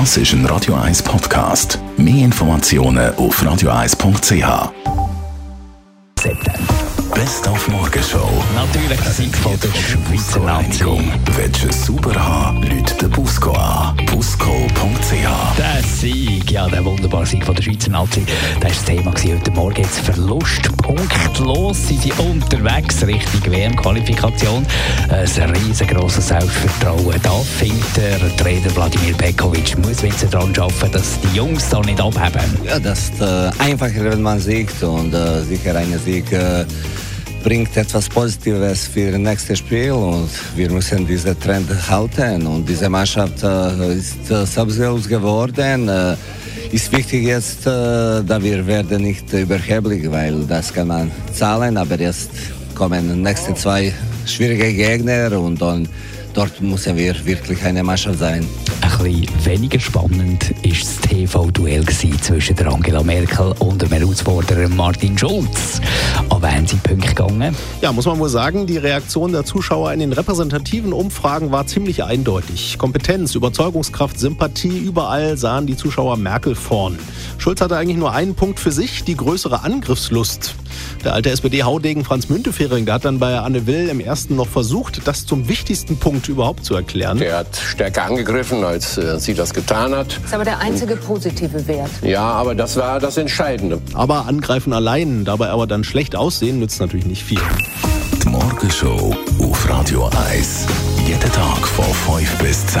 Das ist ein Radio 1 Podcast. Mehr Informationen auf radio1.ch. Best auf Morgenshow. Natürlich Sieg von der Schweizer Nation. Willst du es sauber haben, Leute den Busco an. Sieg von der Schweizer Nazi, das war das Thema heute Morgen. Jetzt Verlust, punktlos, sie sind unterwegs Richtung WM-Qualifikation. Ein riesengroßes Selbstvertrauen. Da findet der Trainer Wladimir Bekovic, muss jetzt daran arbeiten, dass die Jungs da nicht abheben. Ja, das ist äh, einfacher, wenn man siegt und äh, sicher ein Sieg äh, bringt etwas Positives für das nächste Spiel und wir müssen diesen Trend halten und diese Mannschaft äh, ist äh, selbstbewusst geworden. Äh, ist wichtig jetzt, äh, da wir werden nicht überheblich, weil das kann man zahlen, aber jetzt kommen die nächsten zwei schwierige Gegner und dann dort müssen wir wirklich eine Mannschaft sein. Ein bisschen weniger spannend war das TV-Duell zwischen Angela Merkel und dem Herausforderer Martin Schulz. Punkte gegangen? Ja, muss man wohl sagen, die Reaktion der Zuschauer in den repräsentativen Umfragen war ziemlich eindeutig. Kompetenz, Überzeugungskraft, Sympathie, überall sahen die Zuschauer Merkel vorn. Schulz hatte eigentlich nur einen Punkt für sich, die größere Angriffslust. Der alte SPD-Haudegen Franz Müntefering, der hat dann bei Anne Will im ersten noch versucht, das zum wichtigsten Punkt überhaupt zu erklären. Der hat stärker angegriffen, als äh, sie das getan hat. Das ist aber der einzige positive Wert. Ja, aber das war das Entscheidende. Aber angreifen allein, dabei aber dann schlecht aussehen, nützt natürlich nicht viel. Die Morgenshow auf Radio 1. Jeden Tag von 5 bis 10.